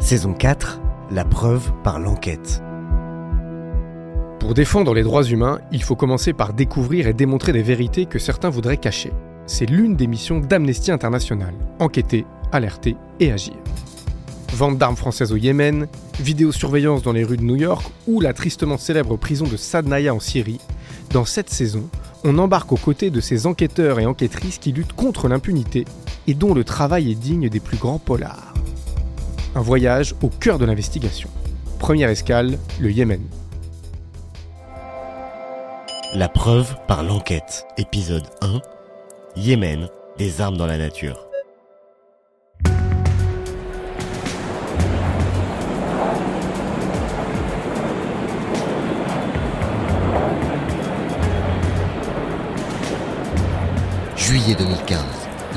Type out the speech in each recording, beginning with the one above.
Saison 4, la preuve par l'enquête. Pour défendre les droits humains, il faut commencer par découvrir et démontrer des vérités que certains voudraient cacher. C'est l'une des missions d'Amnesty International, enquêter, alerter et agir. Vente d'armes françaises au Yémen, vidéosurveillance dans les rues de New York ou la tristement célèbre prison de Sadnaya en Syrie, dans cette saison, on embarque aux côtés de ces enquêteurs et enquêtrices qui luttent contre l'impunité et dont le travail est digne des plus grands polars. Un voyage au cœur de l'investigation. Première escale, le Yémen. La preuve par l'enquête. Épisode 1. Yémen, des armes dans la nature. Juillet 2015,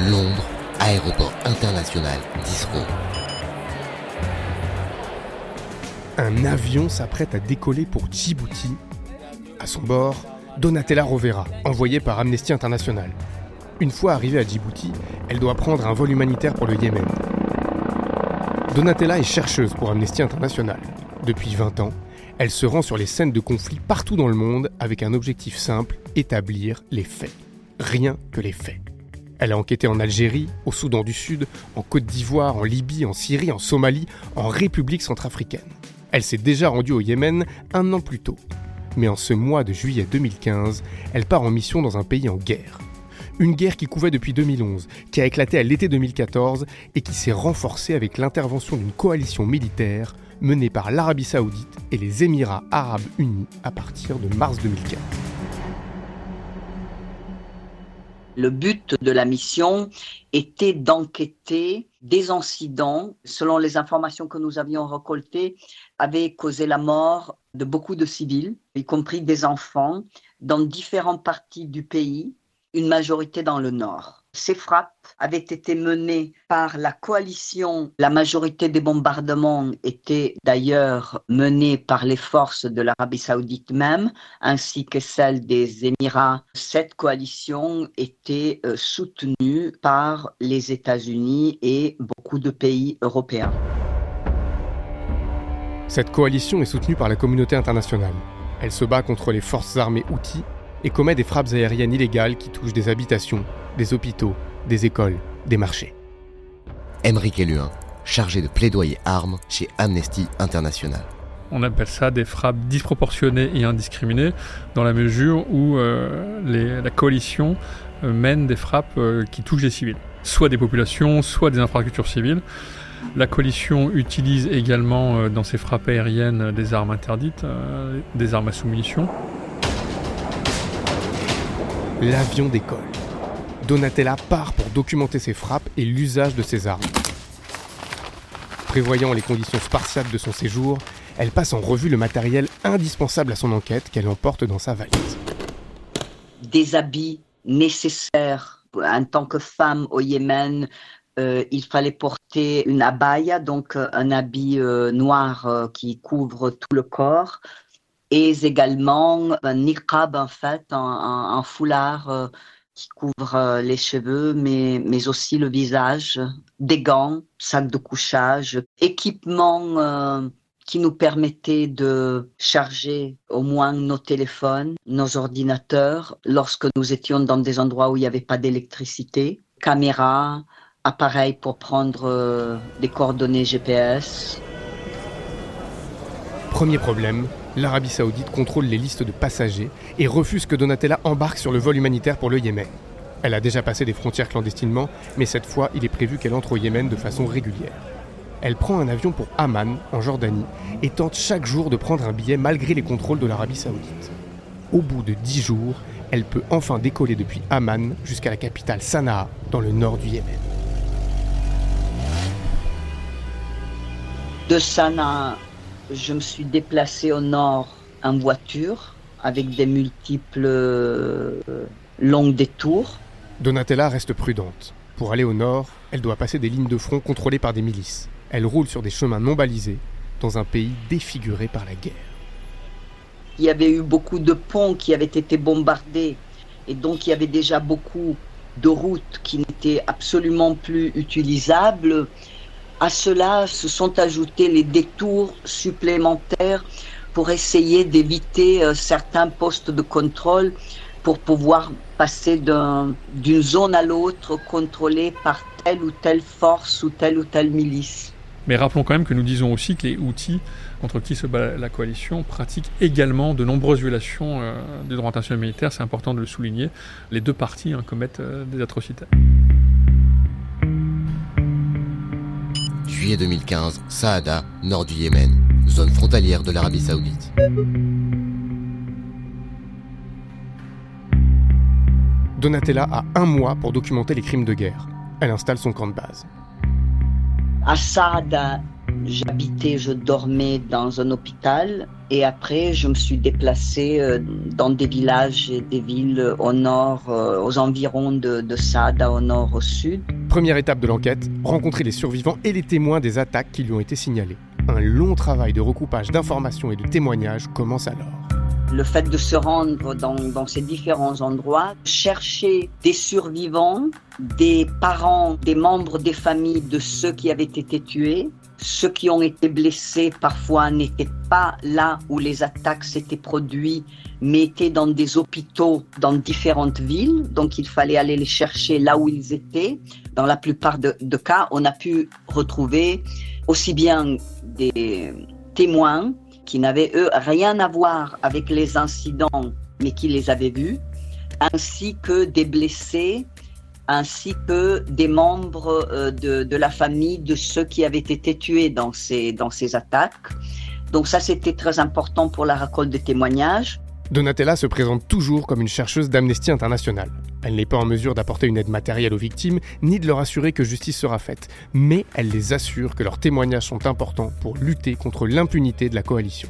Londres, aéroport international d'Israël. Un avion s'apprête à décoller pour Djibouti. À son bord, Donatella Rovera, envoyée par Amnesty International. Une fois arrivée à Djibouti, elle doit prendre un vol humanitaire pour le Yémen. Donatella est chercheuse pour Amnesty International. Depuis 20 ans, elle se rend sur les scènes de conflit partout dans le monde avec un objectif simple, établir les faits rien que les faits. Elle a enquêté en Algérie, au Soudan du Sud, en Côte d'Ivoire, en Libye, en Syrie, en Somalie, en République centrafricaine. Elle s'est déjà rendue au Yémen un an plus tôt. Mais en ce mois de juillet 2015, elle part en mission dans un pays en guerre. Une guerre qui couvait depuis 2011, qui a éclaté à l'été 2014 et qui s'est renforcée avec l'intervention d'une coalition militaire menée par l'Arabie saoudite et les Émirats arabes unis à partir de mars 2015. Le but de la mission était d'enquêter des incidents, selon les informations que nous avions récoltées, avaient causé la mort de beaucoup de civils, y compris des enfants, dans différentes parties du pays, une majorité dans le nord. Ces frappes avaient été menées par la coalition. La majorité des bombardements étaient d'ailleurs menés par les forces de l'Arabie saoudite même, ainsi que celles des Émirats. Cette coalition était euh, soutenue par les États-Unis et beaucoup de pays européens. Cette coalition est soutenue par la communauté internationale. Elle se bat contre les forces armées outils et commet des frappes aériennes illégales qui touchent des habitations, des hôpitaux, des écoles, des marchés. Émeric Eluin, chargé de plaidoyer armes chez Amnesty International. On appelle ça des frappes disproportionnées et indiscriminées, dans la mesure où euh, la coalition euh, mène des frappes euh, qui touchent des civils, soit des populations, soit des infrastructures civiles. La coalition utilise également dans ses frappes aériennes des armes interdites, des armes à sous-munitions. L'avion décolle. Donatella part pour documenter ses frappes et l'usage de ses armes. Prévoyant les conditions spartiates de son séjour, elle passe en revue le matériel indispensable à son enquête qu'elle emporte dans sa valise. Des habits nécessaires en tant que femme au Yémen. Euh, il fallait porter une abaya, donc euh, un habit euh, noir qui couvre tout le corps, et également un niqab en fait, un, foulard qui couvre euh, les cheveux, mais, mais aussi le visage, des gants, sacs de couchage, équipement euh, qui nous permettait de charger au moins nos téléphones, nos ordinateurs, lorsque nous étions dans des endroits où il n'y avait pas d'électricité, caméras, appareils pour prendre euh, des coordonnées GPS. Premier problème, l'Arabie saoudite contrôle les listes de passagers et refuse que Donatella embarque sur le vol humanitaire pour le Yémen. Elle a déjà passé des frontières clandestinement, mais cette fois, il est prévu qu'elle entre au Yémen de façon régulière. Elle prend un avion pour Amman, en Jordanie, et tente chaque jour de prendre un billet malgré les contrôles de l'Arabie saoudite. Au bout de dix jours, elle peut enfin décoller depuis Amman jusqu'à la capitale Sanaa, dans le nord du Yémen. De Sanaa je me suis déplacée au nord en voiture avec des multiples euh, longs détours. Donatella reste prudente. Pour aller au nord, elle doit passer des lignes de front contrôlées par des milices. Elle roule sur des chemins non balisés dans un pays défiguré par la guerre. Il y avait eu beaucoup de ponts qui avaient été bombardés et donc il y avait déjà beaucoup de routes qui n'étaient absolument plus utilisables À cela se sont ajoutés les détours supplémentaires pour essayer d'éviter euh, certains postes de contrôle pour pouvoir passer d'une zone à l'autre contrôlée par telle ou telle force ou telle ou telle milice. Mais rappelons quand même que nous disons aussi que les outils contre qui se bat la coalition pratiquent également de nombreuses violations euh, du droit international militaire. C'est important de le souligner. Les deux parties hein, commettent euh, des atrocités. Juillet 2015, Saada, nord du Yémen, zone frontalière de l'Arabie saoudite. Donatella a un mois pour documenter les crimes de guerre. Elle installe son camp de base. À Saada, J'habitais, je dormais dans un hôpital et après je me suis déplacée euh, dans des villages et des villes au nord, euh, aux environs de, de Sada, au nord, au sud. Première étape de l'enquête, rencontrer les survivants et les témoins des attaques qui lui ont été signalées. Un long travail de recoupage d'informations et de témoignages commence alors le fait de se rendre dans, dans, ces différents endroits, chercher des survivants, des parents, des membres des familles de ceux qui avaient été tués, ceux qui ont été blessés parfois n'étaient pas là où les attaques s'étaient produites, mais étaient dans des hôpitaux dans différentes villes. Donc il fallait aller les chercher là où ils étaient. Dans la plupart de, cas, on a pu retrouver aussi bien des témoins qui n'avaient eux rien à voir avec les incidents, mais qui les avaient vus, ainsi que des blessés ainsi que des membres euh, de, la famille de ceux qui avaient été tués dans ces, dans ces attaques. Donc ça, c'était très important pour la récolte de témoignages. Donatella se présente toujours comme une chercheuse d'Amnesty International. Elle n'est pas en mesure d'apporter une aide matérielle aux victimes, ni de leur assurer que justice sera faite, mais elle les assure que leurs témoignages sont importants pour lutter contre l'impunité de la coalition.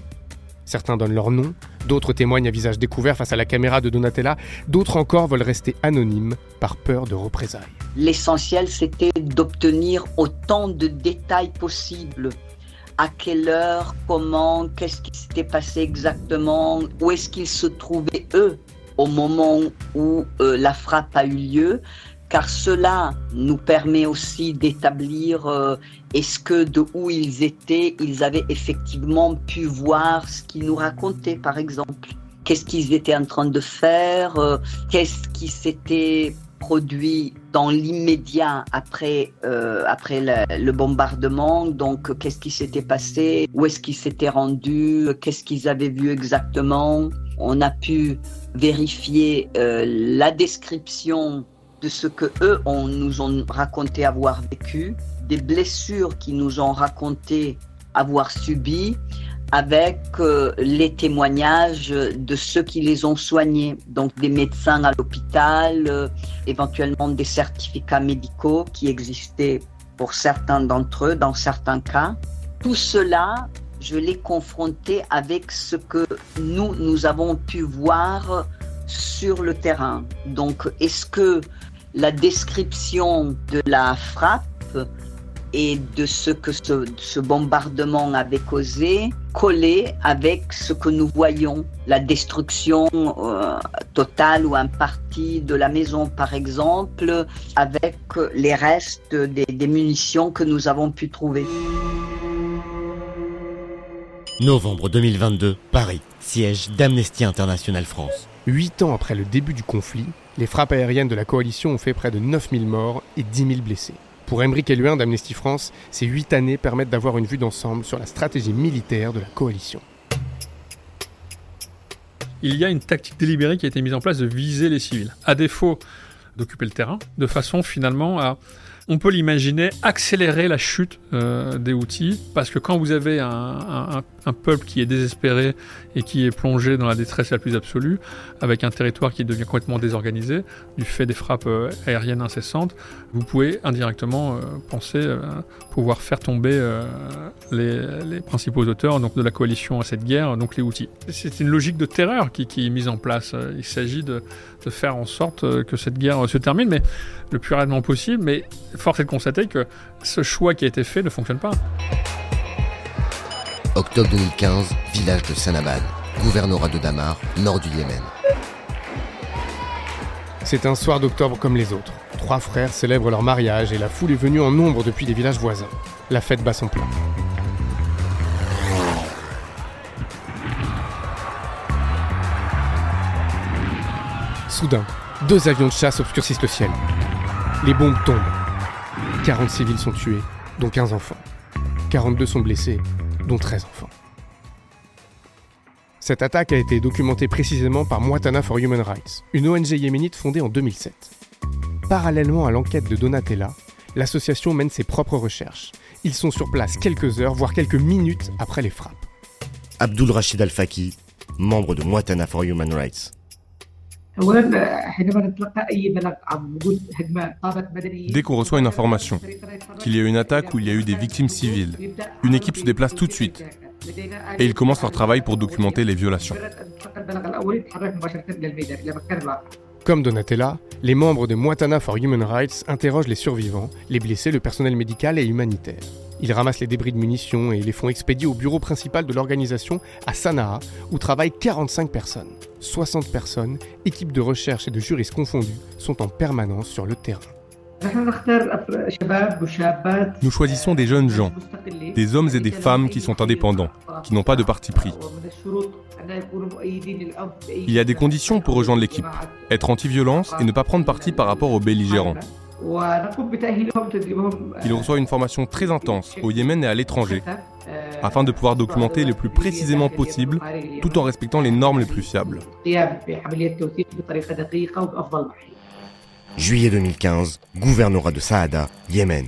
Certains donnent leur nom, d'autres témoignent à visage découvert face à la caméra de Donatella, d'autres encore veulent rester anonymes par peur de représailles. L'essentiel, c'était d'obtenir autant de détails possibles. À quelle heure, comment, qu'est-ce qui s'était passé exactement, où est-ce qu'ils se trouvaient eux au moment où euh, la frappe a eu lieu, car cela nous permet aussi d'établir euh, est-ce que de où ils étaient, ils avaient effectivement pu voir ce qu'ils nous racontaient, par exemple. Qu'est-ce qu'ils étaient en train de faire, euh, qu'est-ce qui s'était produit dans l'immédiat après, euh, après le, bombardement. Donc, qu'est-ce qui s'était passé Où est-ce qu'ils s'étaient rendus Qu'est-ce qu'ils avaient vu exactement On a pu vérifier la description de ce que eux nous ont raconté avoir vécu, des blessures qu'ils nous ont raconté avoir subies, avec euh, les témoignages de ceux qui les ont soignés, donc des médecins à l'hôpital, euh, éventuellement des certificats médicaux qui existaient pour certains d'entre eux dans certains cas. Tout cela, je l'ai confronté avec ce que nous, nous avons pu voir sur le terrain. Donc, est-ce que la description de la frappe et de ce que ce, bombardement avait causé collait avec ce que nous voyons, la destruction euh, totale ou en partie de la maison par exemple, avec les restes des, des munitions que nous avons pu trouver. Novembre 2022, Paris, siège d'Amnesty International France. Huit ans après le début du conflit, les frappes aériennes de la coalition ont fait près de 9000 morts et 10 000 blessés. Pour Embrick Eluin d'Amnesty France, ces huit années permettent d'avoir une vue d'ensemble sur la stratégie militaire de la coalition. Il y a une tactique délibérée qui a été mise en place de viser les civils, à défaut d'occuper le terrain, de façon finalement à on peut l'imaginer accélérer la chute euh, des outils, parce que quand vous avez un, peuple qui est désespéré et qui est plongé dans la détresse la plus absolue, avec un territoire qui devient complètement désorganisé du fait des frappes euh, aériennes incessantes, vous pouvez indirectement euh, penser pouvoir faire tomber les, principaux auteurs donc de la coalition à cette guerre, donc les outils. C'est une logique de terreur qui, est mise en place. Il s'agit de, de, faire en sorte que cette guerre se termine, mais le plus rapidement possible. Mais force est de constater que ce choix qui a été fait ne fonctionne pas. Octobre 2015, village de Sanabad, gouvernorat de Damar, nord du Yémen. C'est un soir d'octobre comme les autres. Trois frères célèbrent leur mariage et la foule est venue en nombre depuis les villages voisins. la fête bat son plein. Soudain, deux avions de chasse obscurcissent le ciel. Les bombes tombent. 40 civils sont tués, dont 15 enfants. 42 sont blessés, dont 13 enfants. Cette attaque a été documentée précisément par Mwatana for Human Rights, une ONG yéménite fondée en 2007. Parallèlement à l'enquête de Donatella, l'association mène ses propres recherches. Ils sont sur place quelques heures, voire quelques minutes après les frappes. Abdul Rachid Al-Faki, membre de Mwatana for Human Rights. Dès qu'on reçoit une information qu'il y a eu une attaque où il y a eu des victimes civiles, une équipe se déplace tout de suite et ils commencent leur travail pour documenter les violations. Comme Donatella, les membres de Moatana for Human Rights interrogent les survivants, les blessés, le personnel médical et humanitaire. Ils ramassent les débris de munitions et les font expédier au bureau principal de l'organisation à Sanaa, où travaillent 45 personnes. 60 personnes, équipes de recherche et de juristes confondus, sont en permanence sur le terrain. Nous choisissons des jeunes gens, des hommes et des femmes qui sont indépendants, qui n'ont pas de parti pris. Il y a des conditions pour rejoindre l'équipe. Être anti-violence et ne pas prendre parti par rapport aux belligérants. Il reçoit une formation très intense au Yémen et à l'étranger, afin de pouvoir documenter le plus précisément possible, tout en respectant les normes les plus fiables. Juillet 2015, gouvernorat de Saada, Yémen.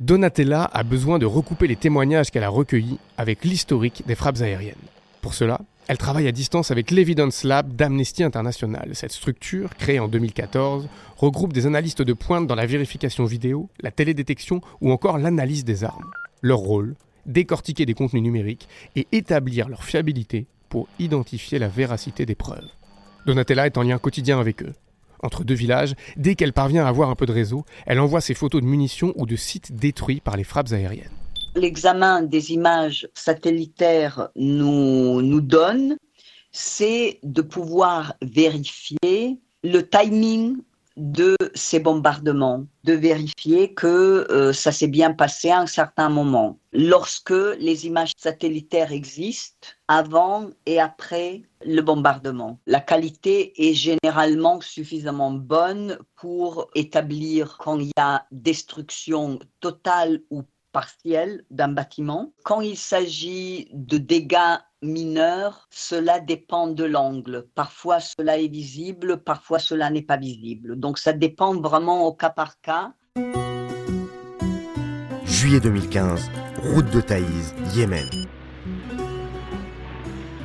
Donatella a besoin de recouper les témoignages qu'elle a recueillis avec l'historique des frappes aériennes. Pour cela, elle travaille à distance avec l'Evidence Lab d'Amnesty International. Cette structure, créée en 2014, regroupe des analystes de pointe dans la vérification vidéo, la télédétection ou encore l'analyse des armes. Leur rôle décortiquer des contenus numériques et établir leur fiabilité pour identifier la véracité des preuves. Donatella est en lien quotidien avec eux. Entre deux villages, dès qu'elle parvient à avoir un peu de réseau, elle envoie ses photos de munitions ou de sites détruits par les frappes aériennes. L'examen des images satellitaires nous, donne, c'est de pouvoir vérifier le timing de ces bombardements, de vérifier que euh, ça s'est bien passé à un certain moment. Lorsque les images satellitaires existent, avant et après le bombardement. La qualité est généralement suffisamment bonne pour établir quand il y a destruction totale ou partielle d'un bâtiment. Quand il s'agit de dégâts mineurs, cela dépend de l'angle. Parfois cela est visible, parfois cela n'est pas visible. Donc ça dépend vraiment au cas par cas. Juillet 2015, route de Taïs, Yémen.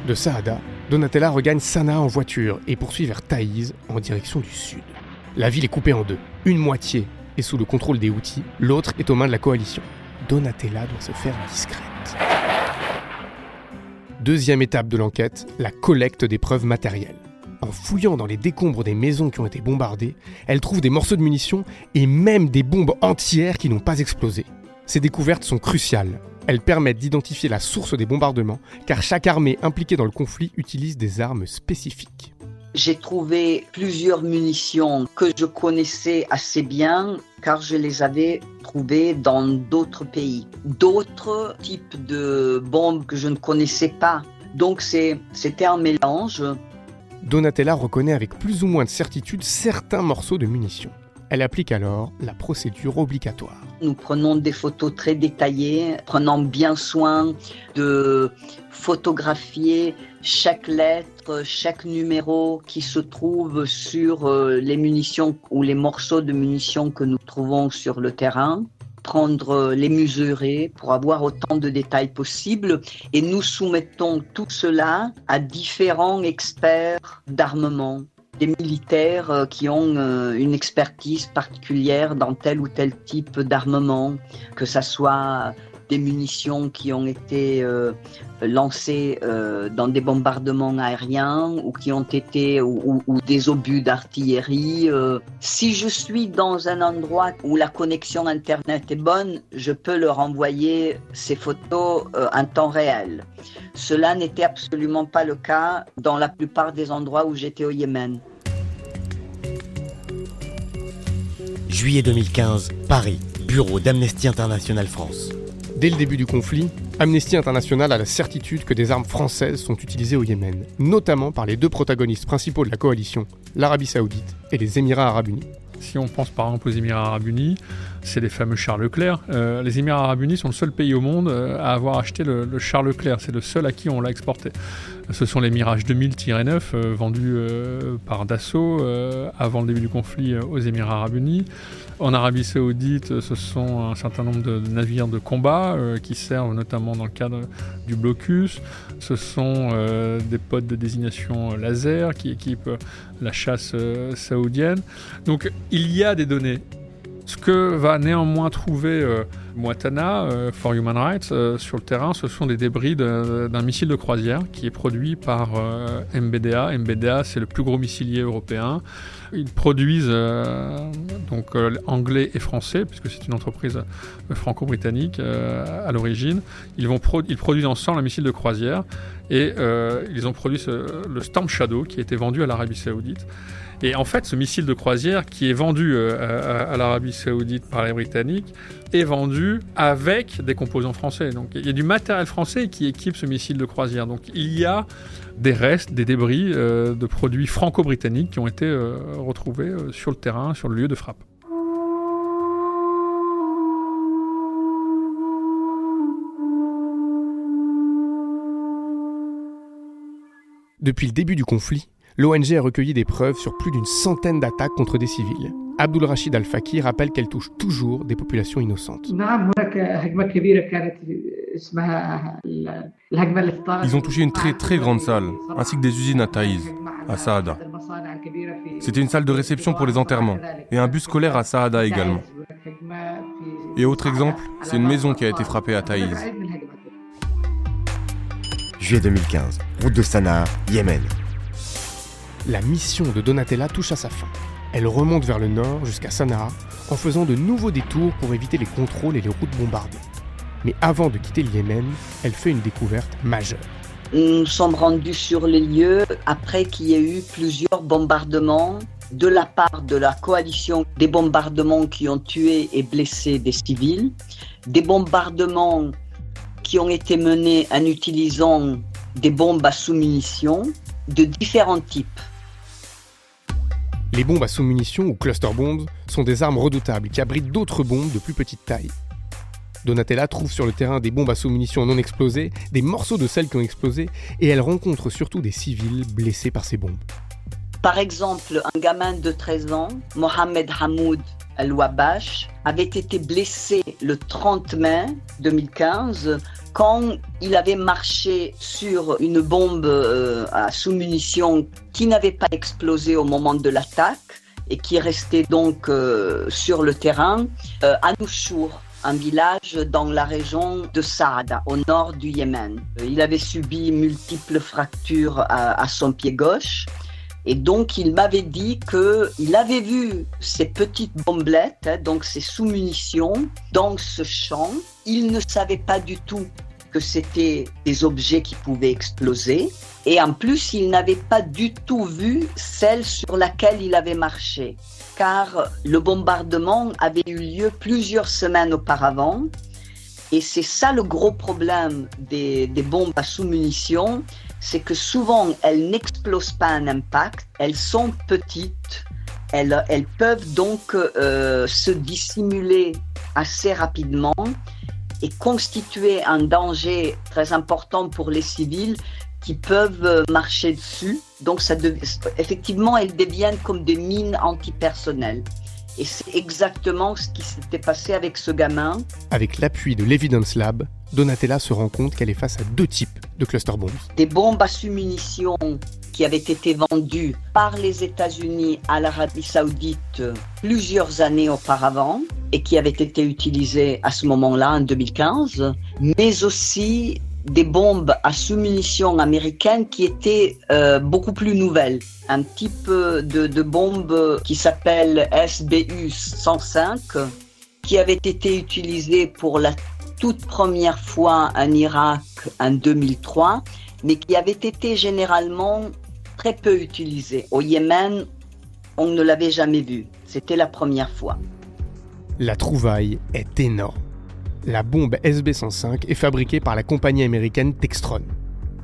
De Saada, Donatella regagne Sanaa en voiture et poursuit vers Taïs en direction du sud. La ville est coupée en deux. Une moitié est sous le contrôle des Houthis, l'autre est aux mains de la coalition. Donatella doit se faire discrète. Deuxième étape de l'enquête, la collecte des preuves matérielles. En fouillant dans les décombres des maisons qui ont été bombardées, elle trouve des morceaux de munitions et même des bombes entières qui n'ont pas explosé. Ces découvertes sont cruciales. Elles permettent d'identifier la source des bombardements, car chaque armée impliquée dans le conflit utilise des armes spécifiques. J'ai trouvé plusieurs munitions que je connaissais assez bien car je les avais trouvées dans d'autres pays. D'autres types de bombes que je ne connaissais pas. Donc c'était un mélange. Donatella reconnaît avec plus ou moins de certitude certains morceaux de munitions. Elle applique alors la procédure obligatoire. Nous prenons des photos très détaillées, prenant bien soin de photographier chaque lettre, chaque numéro qui se trouve sur euh, les munitions ou les morceaux de munitions que nous trouvons sur le terrain. Prendre euh, les mesurer pour avoir autant de détails possibles. Et nous soumettons tout cela à différents experts d'armement. Des militaires euh, qui ont une expertise particulière dans tel ou tel type d'armement, que ça soit des munitions qui ont été euh, lancées euh, dans des bombardements aériens ou qui ont été ou, des obus d'artillerie. Euh. Si je suis dans un endroit où la connexion internet est bonne, je peux leur envoyer ces photos en temps réel. Cela n'était absolument pas le cas dans la plupart des endroits où j'étais au Yémen. Juillet 2015, Paris, bureau d'Amnesty International France. Dès le début du conflit, Amnesty International a la certitude que des armes françaises sont utilisées au Yémen, notamment par les deux protagonistes principaux de la coalition, l'Arabie saoudite et les Émirats arabes unis. Si on pense par exemple aux Émirats arabes unis, c'est les fameux Charles Leclerc. Euh, les Émirats arabes unis sont le seul pays au monde euh, à avoir acheté le, le Charles Leclerc. C'est le seul à qui on l'a exporté. Ce sont les Mirage 2000-9 euh, vendus par Dassault avant le début du conflit aux Émirats arabes unis. En Arabie saoudite, ce sont un certain nombre de navires de combat qui servent notamment dans le cadre du blocus. Ce sont des pods de désignation laser qui équipent la chasse saoudienne. Donc il y a des données. Ce que va néanmoins trouver euh, euh, for Human Rights euh, sur le terrain, ce sont des débris d'un missile de croisière qui est produit par euh, MBDA. MBDA, c'est le plus gros missilier européen. Ils produisent donc anglais et français, puisque c'est une entreprise franco-britannique à l'origine. Ils, ils produisent ensemble un missile de croisière et ils ont produit le Storm Shadow qui a été vendu à l'Arabie Saoudite. Et en fait, ce missile de croisière qui est vendu euh, à, l'Arabie Saoudite par les Britanniques est vendu avec des composants français. Donc il y a du matériel français qui équipe ce missile de croisière. Donc il y a des restes, des débris euh, de produits franco-britanniques qui ont été euh, retrouvés sur le terrain, sur le lieu de frappe. Depuis le début du conflit, l'ONG a recueilli des preuves sur plus d'une centaine d'attaques contre des civils. Abdul Rachid Al-Fakir rappelle qu'elle touche toujours des populations innocentes. Ils ont touché une très très grande salle, ainsi que des usines à Taïz, à Saada. C'était une salle de réception pour les enterrements, et un bus scolaire à Saada également. Et autre exemple, c'est une maison qui a été frappée à Taïz. Juillet 2015, route de Sanaa, Yémen. La mission de Donatella touche à sa fin. Elle remonte vers le nord jusqu'à Sanaa en faisant de nouveaux détours pour éviter les contrôles et les routes bombardées. Mais avant de quitter le Yémen, elle fait une découverte majeure. Nous sommes rendus sur les lieux après qu'il y ait eu plusieurs bombardements de la part de la coalition, des bombardements qui ont tué et blessé des civils, des bombardements qui ont été menés en utilisant des bombes à sous-munitions de différents types. Les bombes à sous-munitions ou cluster bombs sont des armes redoutables qui abritent d'autres bombes de plus petite taille. Donatella trouve sur le terrain des bombes à sous-munitions non explosées, des morceaux de celles qui ont explosé, et elle rencontre surtout des civils blessés par ces bombes. Par exemple, un gamin de 13 ans, Mohamed Hamoud Al-Wabash, avait été blessé le 30 mai 2015 quand il avait marché sur une bombe euh, à sous-munitions qui n'avait pas explosé au moment de l'attaque et qui restait donc euh, sur le terrain euh, à Noushour, un village dans la région de Saada, au nord du Yémen. Il avait subi multiples fractures à son pied gauche. Et donc, il m'avait dit qu'il avait vu ces petites bombelettes, hein, donc ces sous-munitions, dans ce champ. Il ne savait pas du tout que c'était des objets qui pouvaient exploser. Et en plus, il n'avait pas du tout vu celle sur laquelle il avait marché. Car le bombardement avait eu lieu plusieurs semaines auparavant. Et c'est ça le gros problème des, des bombes à sous-munitions, c'est que souvent elles n'explosent pas un impact, elles sont petites, elles, peuvent donc euh, se dissimuler assez rapidement et constituer un danger très important pour les civils qui peuvent marcher dessus. Donc effectivement, elles deviennent comme des mines antipersonnelles. Et c'est exactement ce qui s'était passé avec ce gamin. Avec l'appui de l'Evidence Lab, Donatella se rend compte qu'elle est face à deux types de cluster bombs. Des bombes à sous-munitions qui avaient été vendues par les États-Unis à l'Arabie saoudite plusieurs années auparavant et qui avaient été utilisées à ce moment-là, en 2015, mais aussi des bombes à sous-munitions américaines qui étaient euh, beaucoup plus nouvelles. Un type de, de bombe qui s'appelle SBU 105, qui avait été utilisé pour la toute première fois en Irak en 2003, mais qui avait été généralement très peu utilisé. Au Yémen, on ne l'avait jamais vu. C'était la première fois. La trouvaille est énorme. La bombe SB-105 est fabriquée par la compagnie américaine Textron.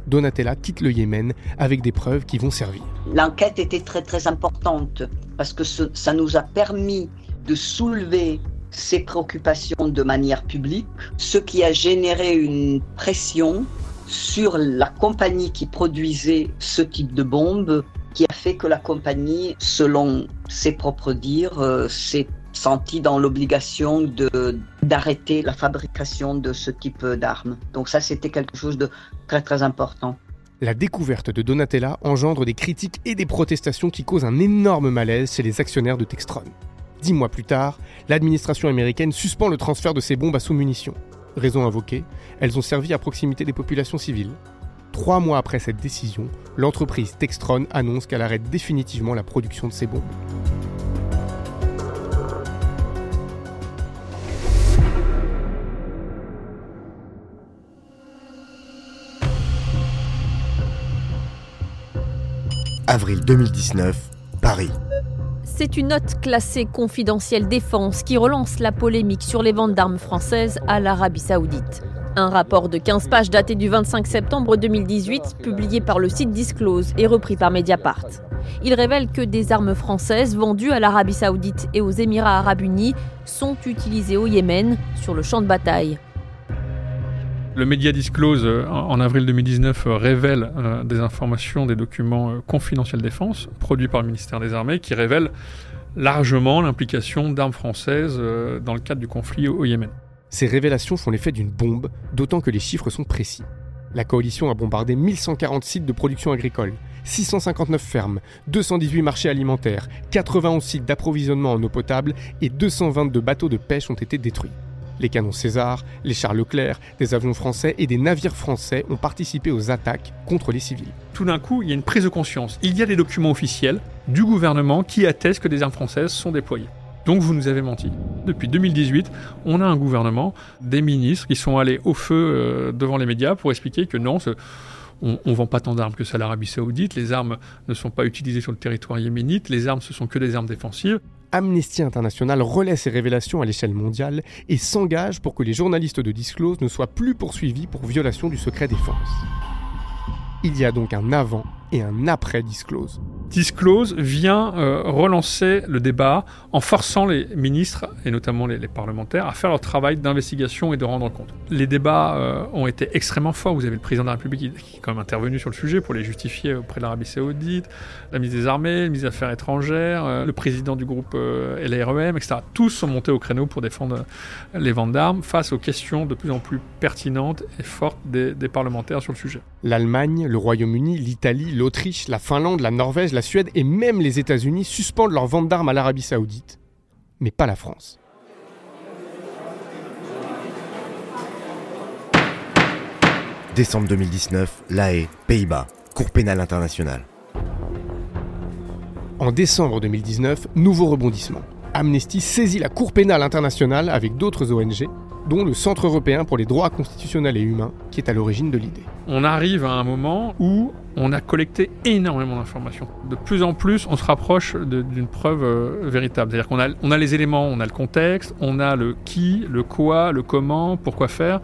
Donatella quitte le Yémen avec des preuves qui vont servir. L'enquête était très très importante parce que ce- ça nous a permis de soulever ces préoccupations de manière publique, ce qui a généré une pression sur la compagnie qui produisait ce type de bombe, qui a fait que la compagnie, selon ses propres dires, euh, s'est sentie dans l'obligation de d'arrêter la fabrication de ce type d'armes. Donc ça, c'était quelque chose de très très important. La découverte de Donatella engendre des critiques et des protestations qui causent un énorme malaise chez les actionnaires de Textron. Dix mois plus tard, l'administration américaine suspend le transfert de ces bombes à sous-munitions. Raison invoquée, elles ont servi à proximité des populations civiles. Trois mois après cette décision, l'entreprise Textron annonce qu'elle arrête définitivement la production de ces bombes. Avril 2019, Paris. C'est une note classée confidentielle défense qui relance la polémique sur les ventes d'armes françaises à l'Arabie saoudite. Un rapport de 15 pages daté du 25 septembre 2018, publié par le site Disclose et repris par Mediapart. Il révèle que des armes françaises vendues à l'Arabie saoudite et aux Émirats arabes unis sont utilisées au Yémen sur le champ de bataille. Le Media Disclose, euh, en avril 2019, euh, révèle euh, des informations, des documents confidentiels défense produits par le ministère des Armées qui révèlent largement l'implication d'armes françaises dans le cadre du conflit au Yémen. Ces révélations font l'effet d'une bombe, d'autant que les chiffres sont précis. La coalition a bombardé 1140 sites de production agricole, 659 fermes, 218 marchés alimentaires, 91 sites d'approvisionnement en eau potable et 222 bateaux de pêche ont été détruits. Les canons César, les chars Leclerc, des avions français et des navires français ont participé aux attaques contre les civils. Tout d'un coup, il y a une prise de conscience. Il y a des documents officiels du gouvernement qui attestent que des armes françaises sont déployées. Donc vous nous avez menti. Depuis 2018, on a un gouvernement, des ministres qui sont allés au feu euh, devant les médias pour expliquer que non, ce- on ne vend pas tant d'armes que ça à l'Arabie saoudite, les armes ne sont pas utilisées sur le territoire yéménite, les armes ce sont que des armes défensives. Amnesty International relaie ces révélations à l'échelle mondiale et s'engage pour que les journalistes de Disclose ne soient plus poursuivis pour violation du secret défense. Il y a donc un avant et un après Disclose. Disclose vient euh, relancer le débat en forçant les ministres, et notamment les, les parlementaires, à faire leur travail d'investigation et de rendre compte. Les débats euh, ont été extrêmement forts. Vous avez le président de la République qui, qui est quand même intervenu sur le sujet pour les justifier auprès de l'Arabie Saoudite, la ministre des Armées, le ministre des Affaires étrangères, euh, le président du groupe LREM, etc. Tous sont montés au créneau pour défendre les ventes d'armes face aux questions de plus en plus pertinentes et fortes des, des parlementaires sur le sujet. L'Allemagne, le Royaume-Uni, l'Italie, l'Autriche, la Finlande, la Norvège, la Suède et même les États-Unis suspendent leur vente d'armes à l'Arabie saoudite. Mais pas la France. Décembre 2019, La Haye, Pays-Bas, Cour pénale internationale. En décembre 2019, nouveau rebondissement. Amnesty saisit la Cour pénale internationale avec d'autres ONG, dont le Centre européen pour les droits constitutionnels et humains, qui est à l'origine de l'idée. on arrive à un moment où on a collecté énormément d'informations. De plus en plus, on se rapproche d'une preuve euh, véritable. C'est-à-dire qu'on a, on a les éléments, on a le contexte, on a le qui, le quoi, le comment, pourquoi faire.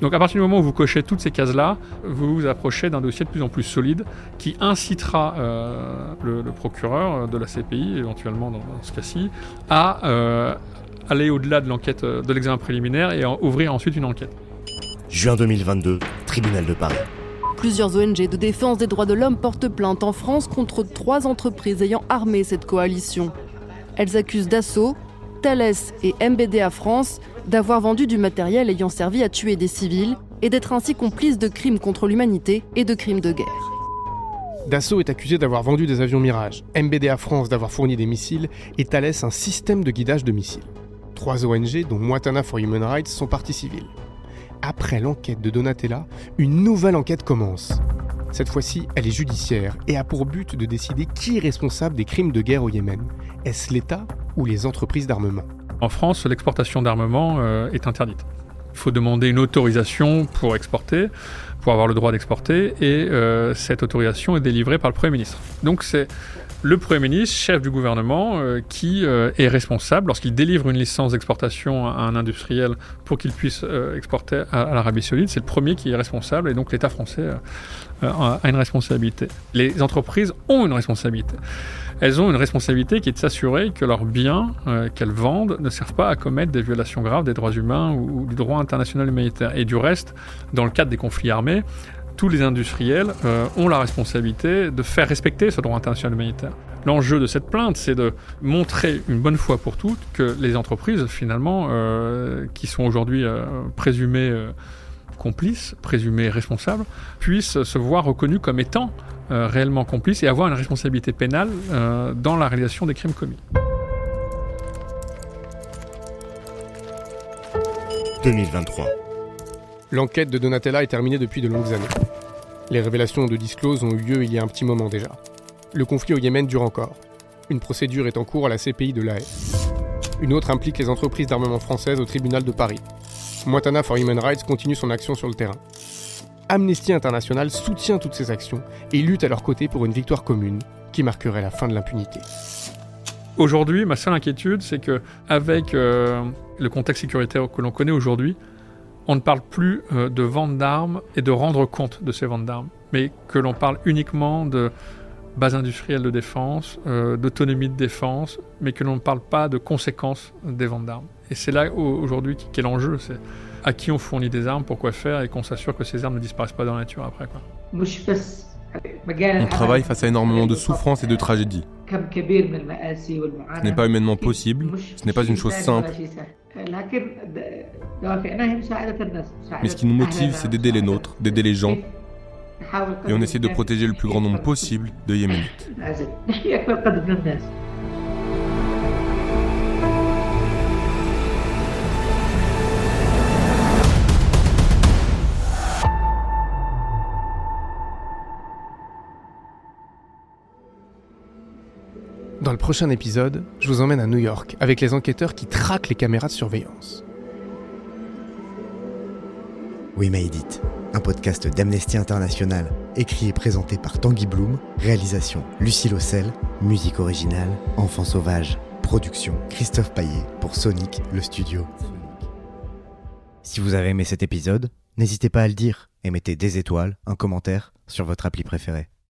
Donc à partir du moment où vous cochez toutes ces cases-là, vous vous approchez d'un dossier de plus en plus solide qui incitera euh, le, procureur de la CPI, éventuellement dans, dans ce cas-ci, à euh, aller au-delà de l'enquête, euh, de l'examen préliminaire et en- ouvrir ensuite une enquête. Juin 2022, Tribunal de Paris. Plusieurs ONG de défense des droits de l'homme portent plainte en France contre trois entreprises ayant armé cette coalition. Elles accusent Dassault, Thales et MBDA France d'avoir vendu du matériel ayant servi à tuer des civils et d'être ainsi complices de crimes contre l'humanité et de crimes de guerre. Dassault est accusé d'avoir vendu des avions Mirage, MBDA France d'avoir fourni des missiles et Thales un système de guidage de missiles. Trois ONG, dont Moitana for Human Rights, sont parties civiles. Après l'enquête de Donatella, une nouvelle enquête commence. Cette fois-ci, elle est judiciaire et a pour but de décider qui est responsable des crimes de guerre au Yémen. Est-ce l'État ou les entreprises d'armement? En France, l'exportation d'armement euh, est interdite. Il faut demander une autorisation pour exporter, pour avoir le droit d'exporter, et euh, cette autorisation est délivrée par le Premier ministre. Donc c'est le Premier ministre, chef du gouvernement, euh, qui euh, est responsable lorsqu'il délivre une licence d'exportation à un industriel pour qu'il puisse euh, exporter à, l'Arabie saoudite. C'est le premier qui est responsable et donc l'État français a une responsabilité. Les entreprises ont une responsabilité. Elles ont une responsabilité qui est de s'assurer que leurs biens qu'elles vendent ne servent pas à commettre des violations graves des droits humains ou du droit international humanitaire. Et du reste, dans le cadre des conflits armés, tous les industriels euh, ont la responsabilité de faire respecter ce droit international humanitaire. L'enjeu de cette plainte, c'est de montrer une bonne fois pour toutes que les entreprises, finalement, euh, qui sont aujourd'hui euh, présumées euh, complices, présumées responsables, puissent se voir reconnues comme étant euh, réellement complices et avoir une responsabilité pénale euh, dans la réalisation des crimes commis. 2023. L'enquête de Donatella est terminée depuis de longues années. Les révélations de Disclose ont eu lieu il y a un petit moment déjà. Le conflit au Yémen dure encore. Une procédure est en cours à la CPI de l'AE. Une autre implique les entreprises d'armement françaises au tribunal de Paris. Montana for Human Rights continue son action sur le terrain. Amnesty International soutient toutes ces actions et lutte à leur côté pour une victoire commune qui marquerait la fin de l'impunité. Aujourd'hui, ma seule inquiétude, c'est que avec euh, le contexte sécuritaire que l'on connaît aujourd'hui, on ne parle plus euh, de vente d'armes et de rendre compte de ces ventes d'armes, mais que l'on parle uniquement de base industrielle de défense, euh, d'autonomie de défense, mais que l'on ne parle pas de conséquences des ventes d'armes. Et c'est là aujourd'hui qu'est l'enjeu, c'est à qui on fournit des armes, pourquoi faire, et qu'on s'assure que ces armes ne disparaissent pas dans la nature après. On travaille face à énormément de souffrances et de tragédies. Ce n'est pas humainement possible, ce n'est pas une chose simple, mais ce qui nous motive, c'est d'aider les nôtres, d'aider les gens. Et on essaie de protéger le plus grand nombre possible de Yéménites. Dans le prochain épisode, je vous emmène à New York avec les enquêteurs qui traquent les caméras de surveillance. We Made It, un podcast d'Amnesty International, écrit et présenté par Tanguy Bloom, réalisation Lucie Lossel, musique originale Enfant Sauvage, production Christophe Paillet pour Sonic, le studio. Si vous avez aimé cet épisode, n'hésitez pas à le dire et mettez des étoiles, un commentaire sur votre appli préférée.